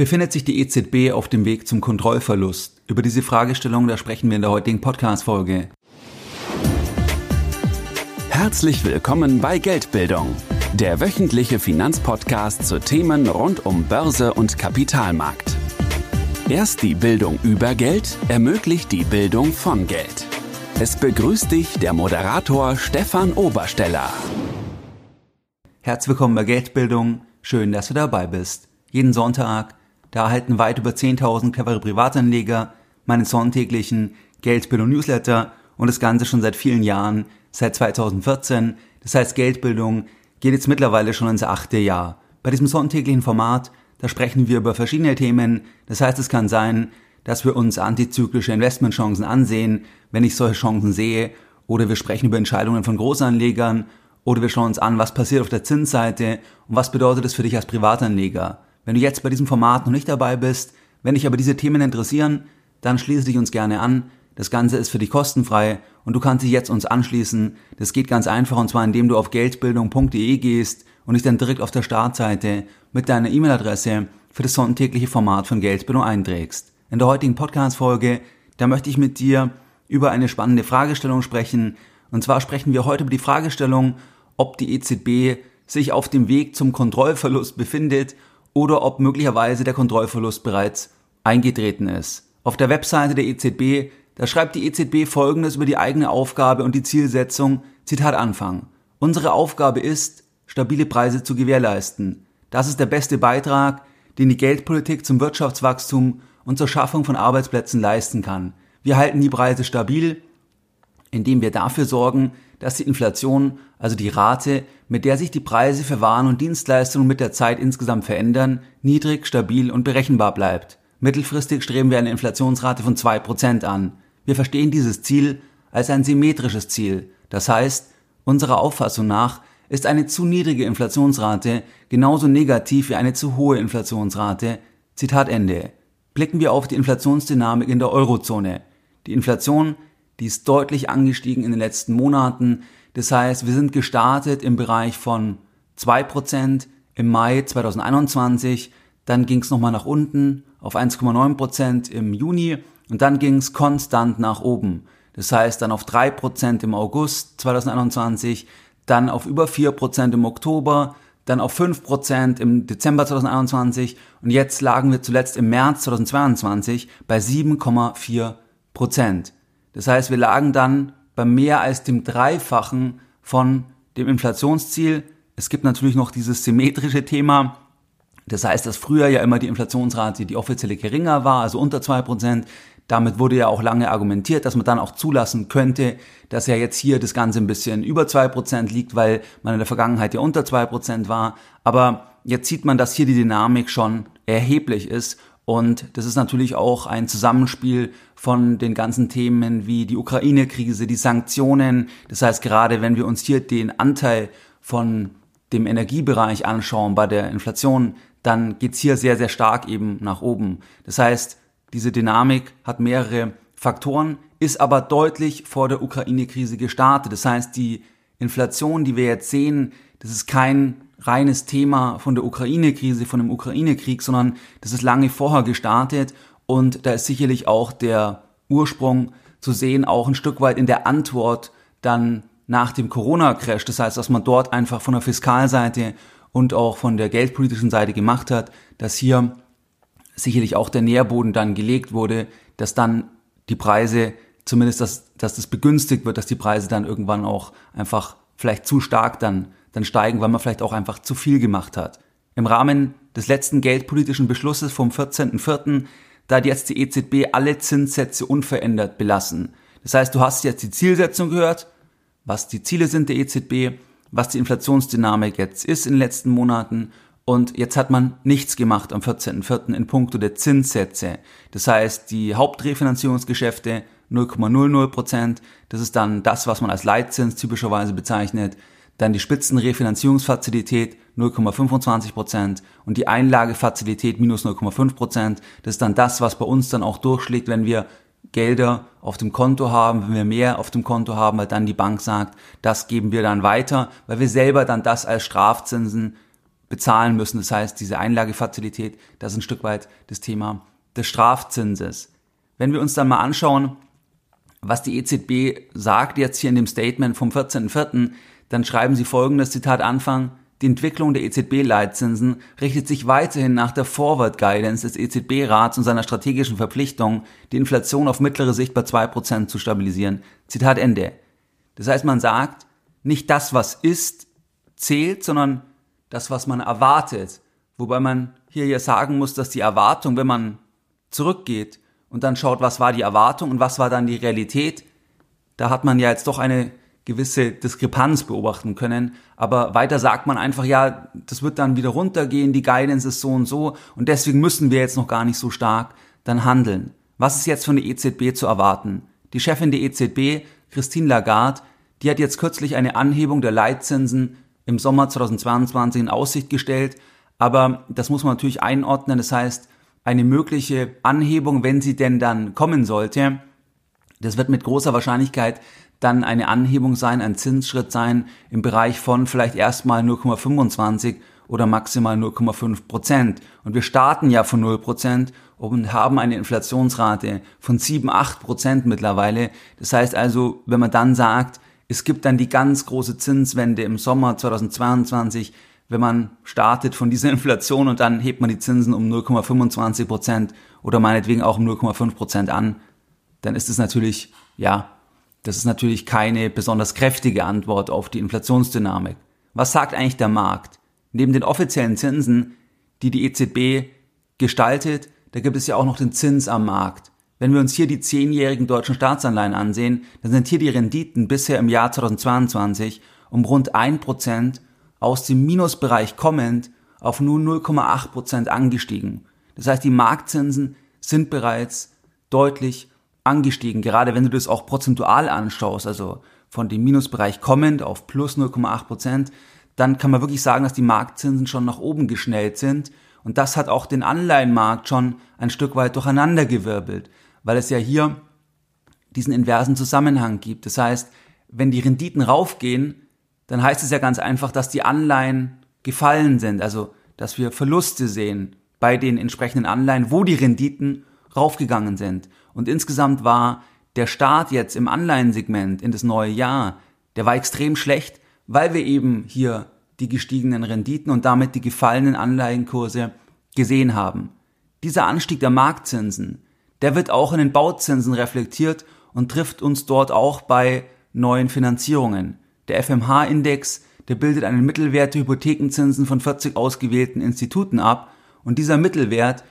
Befindet sich die EZB auf dem Weg zum Kontrollverlust? Über diese Fragestellung, da sprechen wir in der heutigen Podcast-Folge. Herzlich willkommen bei Geldbildung, der wöchentliche Finanzpodcast zu Themen rund um Börse und Kapitalmarkt. Erst die Bildung über Geld ermöglicht die Bildung von Geld. Es begrüßt dich der Moderator Stefan Obersteller. Herzlich willkommen bei Geldbildung. Schön, dass du dabei bist. Jeden Sonntag da erhalten weit über 10.000 clevere Privatanleger meinen sonntäglichen Geldbildung Newsletter und das Ganze schon seit vielen Jahren, seit 2014. Das heißt, Geldbildung geht jetzt mittlerweile schon ins achte Jahr. Bei diesem sonntäglichen Format, da sprechen wir über verschiedene Themen. Das heißt, es kann sein, dass wir uns antizyklische Investmentchancen ansehen, wenn ich solche Chancen sehe, oder wir sprechen über Entscheidungen von Großanlegern, oder wir schauen uns an, was passiert auf der Zinsseite und was bedeutet das für dich als Privatanleger. Wenn du jetzt bei diesem Format noch nicht dabei bist, wenn dich aber diese Themen interessieren, dann schließe dich uns gerne an. Das Ganze ist für dich kostenfrei und du kannst dich jetzt uns anschließen. Das geht ganz einfach und zwar indem du auf geldbildung.de gehst und dich dann direkt auf der Startseite mit deiner E-Mail-Adresse für das sonntägliche Format von Geldbildung einträgst. In der heutigen Podcast-Folge, da möchte ich mit dir über eine spannende Fragestellung sprechen. Und zwar sprechen wir heute über die Fragestellung, ob die EZB sich auf dem Weg zum Kontrollverlust befindet oder ob möglicherweise der Kontrollverlust bereits eingetreten ist. Auf der Webseite der EZB, da schreibt die EZB Folgendes über die eigene Aufgabe und die Zielsetzung, Zitat Anfang. Unsere Aufgabe ist, stabile Preise zu gewährleisten. Das ist der beste Beitrag, den die Geldpolitik zum Wirtschaftswachstum und zur Schaffung von Arbeitsplätzen leisten kann. Wir halten die Preise stabil, indem wir dafür sorgen, dass die Inflation, also die Rate, mit der sich die Preise für Waren und Dienstleistungen mit der Zeit insgesamt verändern, niedrig, stabil und berechenbar bleibt. Mittelfristig streben wir eine Inflationsrate von zwei Prozent an. Wir verstehen dieses Ziel als ein symmetrisches Ziel. Das heißt, unserer Auffassung nach ist eine zu niedrige Inflationsrate genauso negativ wie eine zu hohe Inflationsrate. Zitat Ende. Blicken wir auf die Inflationsdynamik in der Eurozone. Die Inflation die ist deutlich angestiegen in den letzten Monaten. Das heißt, wir sind gestartet im Bereich von 2% im Mai 2021, dann ging es nochmal nach unten auf 1,9% im Juni und dann ging es konstant nach oben. Das heißt dann auf 3% im August 2021, dann auf über 4% im Oktober, dann auf 5% im Dezember 2021 und jetzt lagen wir zuletzt im März 2022 bei 7,4%. Das heißt, wir lagen dann bei mehr als dem Dreifachen von dem Inflationsziel. Es gibt natürlich noch dieses symmetrische Thema. Das heißt, dass früher ja immer die Inflationsrate, die offizielle geringer war, also unter zwei Prozent. Damit wurde ja auch lange argumentiert, dass man dann auch zulassen könnte, dass ja jetzt hier das Ganze ein bisschen über zwei Prozent liegt, weil man in der Vergangenheit ja unter zwei Prozent war. Aber jetzt sieht man, dass hier die Dynamik schon erheblich ist und das ist natürlich auch ein Zusammenspiel von den ganzen Themen wie die Ukraine-Krise, die Sanktionen. Das heißt, gerade wenn wir uns hier den Anteil von dem Energiebereich anschauen bei der Inflation, dann geht's hier sehr, sehr stark eben nach oben. Das heißt, diese Dynamik hat mehrere Faktoren, ist aber deutlich vor der Ukraine-Krise gestartet. Das heißt, die Inflation, die wir jetzt sehen, das ist kein reines Thema von der Ukraine-Krise, von dem Ukraine-Krieg, sondern das ist lange vorher gestartet und da ist sicherlich auch der Ursprung zu sehen, auch ein Stück weit in der Antwort dann nach dem Corona-Crash. Das heißt, dass man dort einfach von der Fiskalseite und auch von der geldpolitischen Seite gemacht hat, dass hier sicherlich auch der Nährboden dann gelegt wurde, dass dann die Preise, zumindest dass, dass das begünstigt wird, dass die Preise dann irgendwann auch einfach vielleicht zu stark dann dann steigen, weil man vielleicht auch einfach zu viel gemacht hat. Im Rahmen des letzten geldpolitischen Beschlusses vom 14.04., da hat jetzt die EZB alle Zinssätze unverändert belassen. Das heißt, du hast jetzt die Zielsetzung gehört, was die Ziele sind der EZB, was die Inflationsdynamik jetzt ist in den letzten Monaten und jetzt hat man nichts gemacht am 14.04. in puncto der Zinssätze. Das heißt, die Hauptrefinanzierungsgeschäfte 0,00 Prozent, das ist dann das, was man als Leitzins typischerweise bezeichnet. Dann die Spitzenrefinanzierungsfazilität 0,25% und die Einlagefazilität minus 0,5%. Das ist dann das, was bei uns dann auch durchschlägt, wenn wir Gelder auf dem Konto haben, wenn wir mehr auf dem Konto haben, weil dann die Bank sagt, das geben wir dann weiter, weil wir selber dann das als Strafzinsen bezahlen müssen. Das heißt, diese Einlagefazilität, das ist ein Stück weit das Thema des Strafzinses. Wenn wir uns dann mal anschauen, was die EZB sagt jetzt hier in dem Statement vom 14.04., dann schreiben sie folgendes Zitat Anfang. Die Entwicklung der EZB-Leitzinsen richtet sich weiterhin nach der Forward Guidance des EZB-Rats und seiner strategischen Verpflichtung, die Inflation auf mittlere Sicht bei 2% zu stabilisieren. Zitat Ende. Das heißt, man sagt, nicht das, was ist, zählt, sondern das, was man erwartet. Wobei man hier ja sagen muss, dass die Erwartung, wenn man zurückgeht und dann schaut, was war die Erwartung und was war dann die Realität, da hat man ja jetzt doch eine gewisse Diskrepanz beobachten können. Aber weiter sagt man einfach, ja, das wird dann wieder runtergehen, die Guidance ist so und so und deswegen müssen wir jetzt noch gar nicht so stark dann handeln. Was ist jetzt von der EZB zu erwarten? Die Chefin der EZB, Christine Lagarde, die hat jetzt kürzlich eine Anhebung der Leitzinsen im Sommer 2022 in Aussicht gestellt. Aber das muss man natürlich einordnen. Das heißt, eine mögliche Anhebung, wenn sie denn dann kommen sollte, das wird mit großer Wahrscheinlichkeit dann eine Anhebung sein, ein Zinsschritt sein im Bereich von vielleicht erstmal 0,25 oder maximal 0,5 Prozent. Und wir starten ja von 0 Prozent und haben eine Inflationsrate von 7, 8 Prozent mittlerweile. Das heißt also, wenn man dann sagt, es gibt dann die ganz große Zinswende im Sommer 2022, wenn man startet von dieser Inflation und dann hebt man die Zinsen um 0,25 Prozent oder meinetwegen auch um 0,5 Prozent an, dann ist es natürlich, ja, das ist natürlich keine besonders kräftige Antwort auf die Inflationsdynamik. Was sagt eigentlich der Markt? Neben den offiziellen Zinsen, die die EZB gestaltet, da gibt es ja auch noch den Zins am Markt. Wenn wir uns hier die zehnjährigen deutschen Staatsanleihen ansehen, dann sind hier die Renditen bisher im Jahr 2022 um rund ein Prozent aus dem Minusbereich kommend auf nur 0,8 Prozent angestiegen. Das heißt, die Marktzinsen sind bereits deutlich angestiegen, gerade wenn du das auch prozentual anschaust, also von dem Minusbereich kommend auf plus 0,8 Prozent, dann kann man wirklich sagen, dass die Marktzinsen schon nach oben geschnellt sind. Und das hat auch den Anleihenmarkt schon ein Stück weit durcheinandergewirbelt weil es ja hier diesen inversen Zusammenhang gibt. Das heißt, wenn die Renditen raufgehen, dann heißt es ja ganz einfach, dass die Anleihen gefallen sind, also dass wir Verluste sehen bei den entsprechenden Anleihen, wo die Renditen raufgegangen sind. Und insgesamt war der Start jetzt im Anleihensegment in das neue Jahr, der war extrem schlecht, weil wir eben hier die gestiegenen Renditen und damit die gefallenen Anleihenkurse gesehen haben. Dieser Anstieg der Marktzinsen, der wird auch in den Bauzinsen reflektiert und trifft uns dort auch bei neuen Finanzierungen. Der FMH-Index, der bildet einen Mittelwert der Hypothekenzinsen von 40 ausgewählten Instituten ab und dieser Mittelwert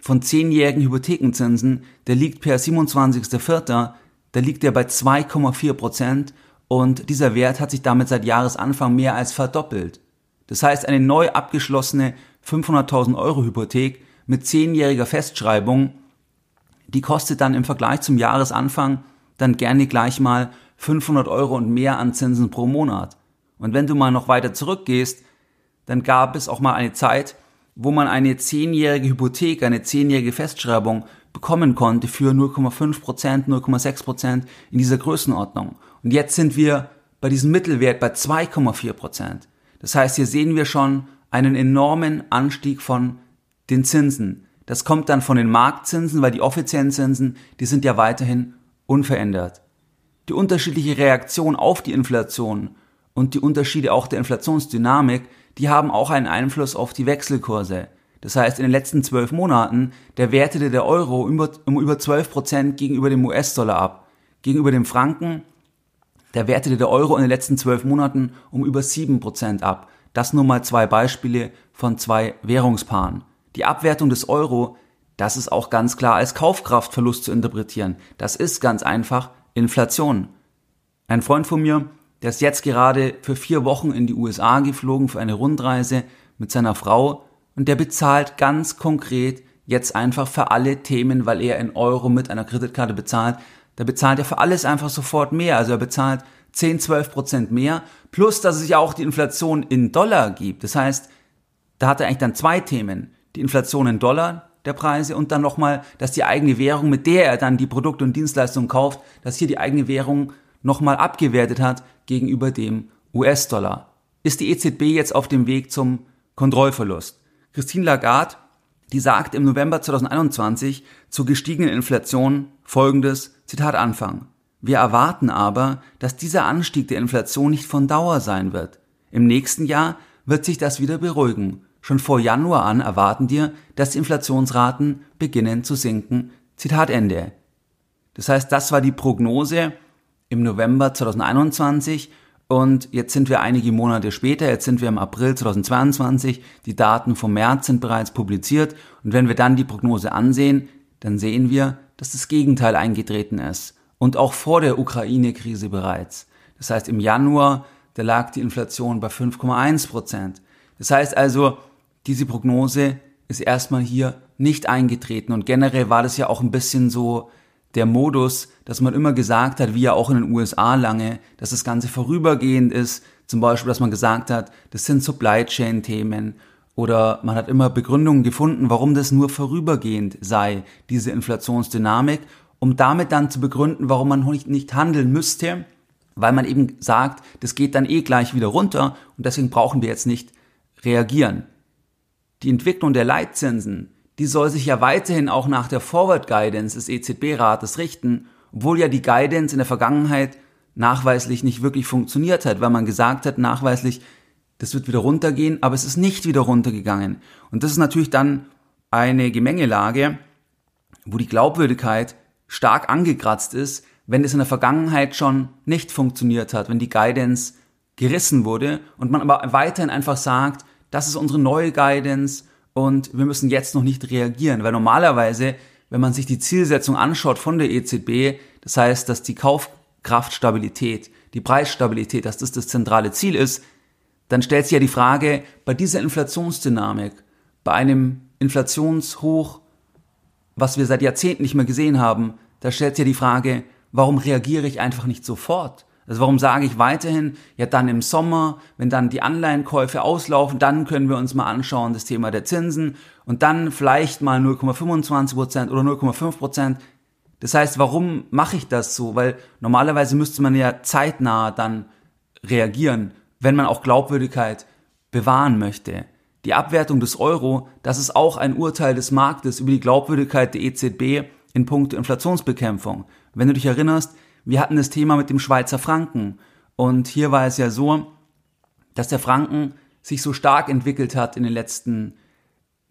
von zehnjährigen Hypothekenzinsen, der liegt per 27.04., da liegt er bei 2,4 Prozent und dieser Wert hat sich damit seit Jahresanfang mehr als verdoppelt. Das heißt, eine neu abgeschlossene 500.000 Euro Hypothek mit zehnjähriger Festschreibung die kostet dann im Vergleich zum Jahresanfang dann gerne gleich mal 500 Euro und mehr an Zinsen pro Monat. Und wenn du mal noch weiter zurückgehst, dann gab es auch mal eine Zeit, wo man eine zehnjährige Hypothek, eine zehnjährige Festschreibung bekommen konnte für 0,5 Prozent, 0,6 Prozent in dieser Größenordnung. Und jetzt sind wir bei diesem Mittelwert bei 2,4 Prozent. Das heißt, hier sehen wir schon einen enormen Anstieg von den Zinsen. Das kommt dann von den Marktzinsen, weil die offiziellen Zinsen, die sind ja weiterhin unverändert. Die unterschiedliche Reaktion auf die Inflation und die Unterschiede auch der Inflationsdynamik, die haben auch einen Einfluss auf die Wechselkurse. Das heißt, in den letzten zwölf Monaten, der wertete der Euro um über 12 Prozent gegenüber dem US-Dollar ab. Gegenüber dem Franken, der wertete der Euro in den letzten zwölf Monaten um über sieben Prozent ab. Das nur mal zwei Beispiele von zwei Währungspaaren. Die Abwertung des Euro, das ist auch ganz klar als Kaufkraftverlust zu interpretieren. Das ist ganz einfach Inflation. Ein Freund von mir, der ist jetzt gerade für vier Wochen in die USA geflogen für eine Rundreise mit seiner Frau und der bezahlt ganz konkret jetzt einfach für alle Themen, weil er in Euro mit einer Kreditkarte bezahlt, da bezahlt er für alles einfach sofort mehr. Also er bezahlt 10, 12 Prozent mehr, plus dass es ja auch die Inflation in Dollar gibt. Das heißt, da hat er eigentlich dann zwei Themen die Inflation in Dollar der Preise und dann nochmal, dass die eigene Währung, mit der er dann die Produkte und Dienstleistungen kauft, dass hier die eigene Währung nochmal abgewertet hat gegenüber dem US-Dollar. Ist die EZB jetzt auf dem Weg zum Kontrollverlust. Christine Lagarde, die sagt im November 2021 zur gestiegenen Inflation folgendes, Zitat Anfang. Wir erwarten aber, dass dieser Anstieg der Inflation nicht von Dauer sein wird. Im nächsten Jahr wird sich das wieder beruhigen. Schon vor Januar an erwarten wir, dass die Inflationsraten beginnen zu sinken. Zitat Ende. Das heißt, das war die Prognose im November 2021 und jetzt sind wir einige Monate später, jetzt sind wir im April 2022, die Daten vom März sind bereits publiziert und wenn wir dann die Prognose ansehen, dann sehen wir, dass das Gegenteil eingetreten ist und auch vor der Ukraine-Krise bereits. Das heißt, im Januar, da lag die Inflation bei 5,1 Prozent. Das heißt also, diese Prognose ist erstmal hier nicht eingetreten und generell war das ja auch ein bisschen so der Modus, dass man immer gesagt hat, wie ja auch in den USA lange, dass das Ganze vorübergehend ist. Zum Beispiel, dass man gesagt hat, das sind Supply Chain Themen oder man hat immer Begründungen gefunden, warum das nur vorübergehend sei, diese Inflationsdynamik, um damit dann zu begründen, warum man nicht handeln müsste, weil man eben sagt, das geht dann eh gleich wieder runter und deswegen brauchen wir jetzt nicht reagieren. Die Entwicklung der Leitzinsen, die soll sich ja weiterhin auch nach der Forward Guidance des EZB-Rates richten, obwohl ja die Guidance in der Vergangenheit nachweislich nicht wirklich funktioniert hat, weil man gesagt hat, nachweislich, das wird wieder runtergehen, aber es ist nicht wieder runtergegangen. Und das ist natürlich dann eine Gemengelage, wo die Glaubwürdigkeit stark angekratzt ist, wenn es in der Vergangenheit schon nicht funktioniert hat, wenn die Guidance gerissen wurde und man aber weiterhin einfach sagt, das ist unsere neue Guidance und wir müssen jetzt noch nicht reagieren, weil normalerweise, wenn man sich die Zielsetzung anschaut von der EZB, das heißt, dass die Kaufkraftstabilität, die Preisstabilität, dass das das zentrale Ziel ist, dann stellt sich ja die Frage, bei dieser Inflationsdynamik, bei einem Inflationshoch, was wir seit Jahrzehnten nicht mehr gesehen haben, da stellt sich ja die Frage, warum reagiere ich einfach nicht sofort? Also warum sage ich weiterhin, ja dann im Sommer, wenn dann die Anleihenkäufe auslaufen, dann können wir uns mal anschauen, das Thema der Zinsen und dann vielleicht mal 0,25% oder 0,5%. Das heißt, warum mache ich das so? Weil normalerweise müsste man ja zeitnah dann reagieren, wenn man auch Glaubwürdigkeit bewahren möchte. Die Abwertung des Euro, das ist auch ein Urteil des Marktes über die Glaubwürdigkeit der EZB in puncto Inflationsbekämpfung. Wenn du dich erinnerst, wir hatten das Thema mit dem Schweizer Franken. Und hier war es ja so, dass der Franken sich so stark entwickelt hat in den letzten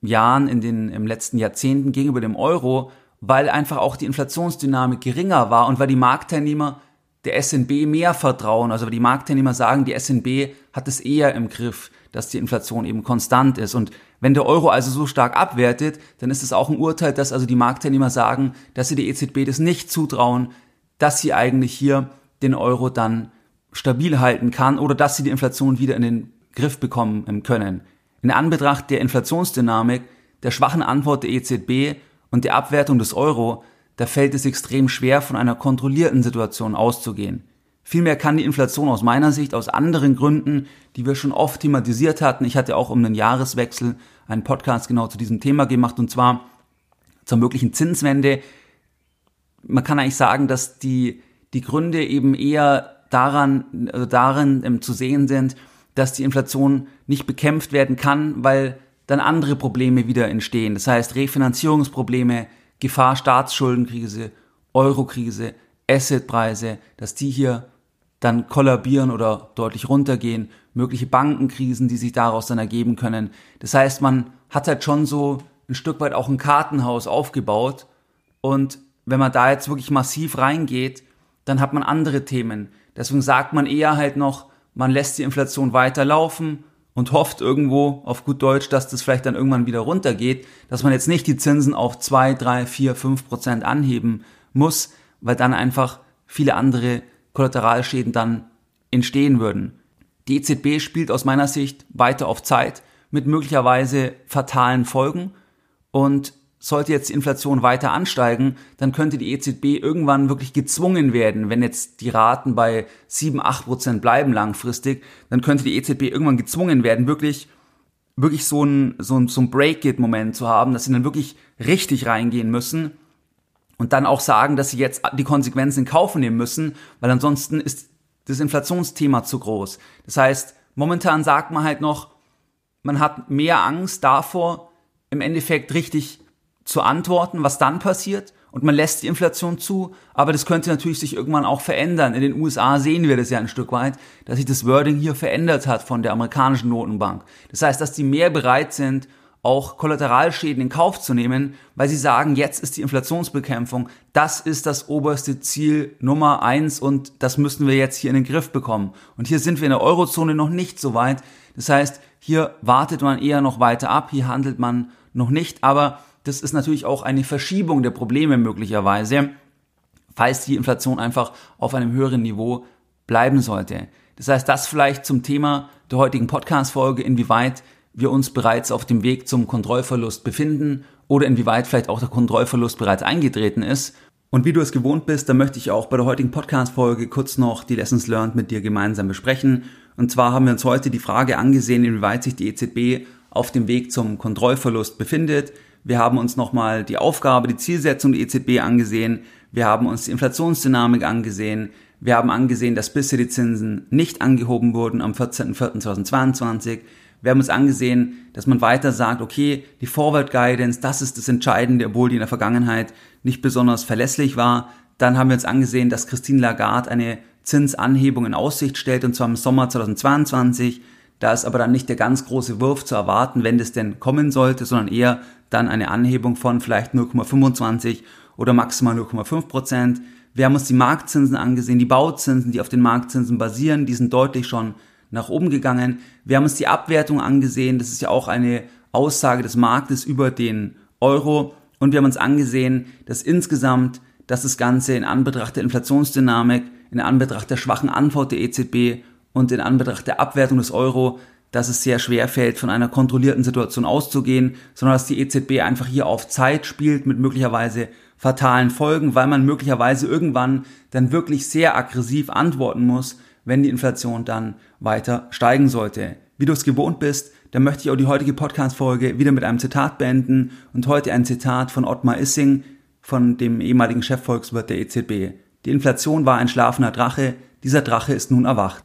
Jahren, in den, im letzten Jahrzehnten gegenüber dem Euro, weil einfach auch die Inflationsdynamik geringer war und weil die Marktteilnehmer der SNB mehr vertrauen. Also weil die Marktteilnehmer sagen, die SNB hat es eher im Griff, dass die Inflation eben konstant ist. Und wenn der Euro also so stark abwertet, dann ist es auch ein Urteil, dass also die Marktteilnehmer sagen, dass sie der EZB das nicht zutrauen, dass sie eigentlich hier den Euro dann stabil halten kann oder dass sie die Inflation wieder in den Griff bekommen können. In Anbetracht der Inflationsdynamik, der schwachen Antwort der EZB und der Abwertung des Euro, da fällt es extrem schwer, von einer kontrollierten Situation auszugehen. Vielmehr kann die Inflation aus meiner Sicht aus anderen Gründen, die wir schon oft thematisiert hatten, ich hatte auch um den Jahreswechsel einen Podcast genau zu diesem Thema gemacht, und zwar zur möglichen Zinswende, man kann eigentlich sagen, dass die, die Gründe eben eher daran, also darin ähm, zu sehen sind, dass die Inflation nicht bekämpft werden kann, weil dann andere Probleme wieder entstehen. Das heißt Refinanzierungsprobleme, Gefahr Staatsschuldenkrise, Eurokrise, Assetpreise, dass die hier dann kollabieren oder deutlich runtergehen, mögliche Bankenkrisen, die sich daraus dann ergeben können. Das heißt, man hat halt schon so ein Stück weit auch ein Kartenhaus aufgebaut und wenn man da jetzt wirklich massiv reingeht, dann hat man andere Themen. Deswegen sagt man eher halt noch, man lässt die Inflation weiterlaufen und hofft irgendwo auf gut Deutsch, dass das vielleicht dann irgendwann wieder runtergeht, dass man jetzt nicht die Zinsen auf zwei, drei, vier, fünf Prozent anheben muss, weil dann einfach viele andere Kollateralschäden dann entstehen würden. Die EZB spielt aus meiner Sicht weiter auf Zeit mit möglicherweise fatalen Folgen und sollte jetzt die Inflation weiter ansteigen, dann könnte die EZB irgendwann wirklich gezwungen werden, wenn jetzt die Raten bei 7, 8 Prozent bleiben langfristig, dann könnte die EZB irgendwann gezwungen werden, wirklich, wirklich so ein, so ein, so ein Break-It-Moment zu haben, dass sie dann wirklich richtig reingehen müssen und dann auch sagen, dass sie jetzt die Konsequenzen in Kauf nehmen müssen, weil ansonsten ist das Inflationsthema zu groß. Das heißt, momentan sagt man halt noch, man hat mehr Angst davor, im Endeffekt richtig zu antworten, was dann passiert und man lässt die Inflation zu, aber das könnte natürlich sich irgendwann auch verändern. In den USA sehen wir das ja ein Stück weit, dass sich das Wording hier verändert hat von der amerikanischen Notenbank. Das heißt, dass die mehr bereit sind, auch Kollateralschäden in Kauf zu nehmen, weil sie sagen, jetzt ist die Inflationsbekämpfung, das ist das oberste Ziel Nummer eins und das müssen wir jetzt hier in den Griff bekommen. Und hier sind wir in der Eurozone noch nicht so weit. Das heißt, hier wartet man eher noch weiter ab, hier handelt man noch nicht, aber das ist natürlich auch eine Verschiebung der Probleme möglicherweise, falls die Inflation einfach auf einem höheren Niveau bleiben sollte. Das heißt, das vielleicht zum Thema der heutigen Podcast-Folge, inwieweit wir uns bereits auf dem Weg zum Kontrollverlust befinden oder inwieweit vielleicht auch der Kontrollverlust bereits eingetreten ist. Und wie du es gewohnt bist, da möchte ich auch bei der heutigen Podcast-Folge kurz noch die Lessons Learned mit dir gemeinsam besprechen. Und zwar haben wir uns heute die Frage angesehen, inwieweit sich die EZB auf dem Weg zum Kontrollverlust befindet. Wir haben uns nochmal die Aufgabe, die Zielsetzung der EZB angesehen. Wir haben uns die Inflationsdynamik angesehen. Wir haben angesehen, dass bisher die Zinsen nicht angehoben wurden am 14.04.2022. Wir haben uns angesehen, dass man weiter sagt, okay, die Forward Guidance, das ist das Entscheidende, obwohl die in der Vergangenheit nicht besonders verlässlich war. Dann haben wir uns angesehen, dass Christine Lagarde eine Zinsanhebung in Aussicht stellt, und zwar im Sommer 2022. Da ist aber dann nicht der ganz große Wurf zu erwarten, wenn das denn kommen sollte, sondern eher dann eine Anhebung von vielleicht 0,25 oder maximal 0,5 Prozent. Wir haben uns die Marktzinsen angesehen, die Bauzinsen, die auf den Marktzinsen basieren, die sind deutlich schon nach oben gegangen. Wir haben uns die Abwertung angesehen, das ist ja auch eine Aussage des Marktes über den Euro. Und wir haben uns angesehen, dass insgesamt, dass das Ganze in Anbetracht der Inflationsdynamik, in Anbetracht der schwachen Antwort der EZB und in Anbetracht der Abwertung des Euro, dass es sehr schwer fällt, von einer kontrollierten Situation auszugehen, sondern dass die EZB einfach hier auf Zeit spielt mit möglicherweise fatalen Folgen, weil man möglicherweise irgendwann dann wirklich sehr aggressiv antworten muss, wenn die Inflation dann weiter steigen sollte. Wie du es gewohnt bist, dann möchte ich auch die heutige Podcast-Folge wieder mit einem Zitat beenden und heute ein Zitat von Ottmar Issing, von dem ehemaligen Chefvolkswirt der EZB. Die Inflation war ein schlafender Drache, dieser Drache ist nun erwacht.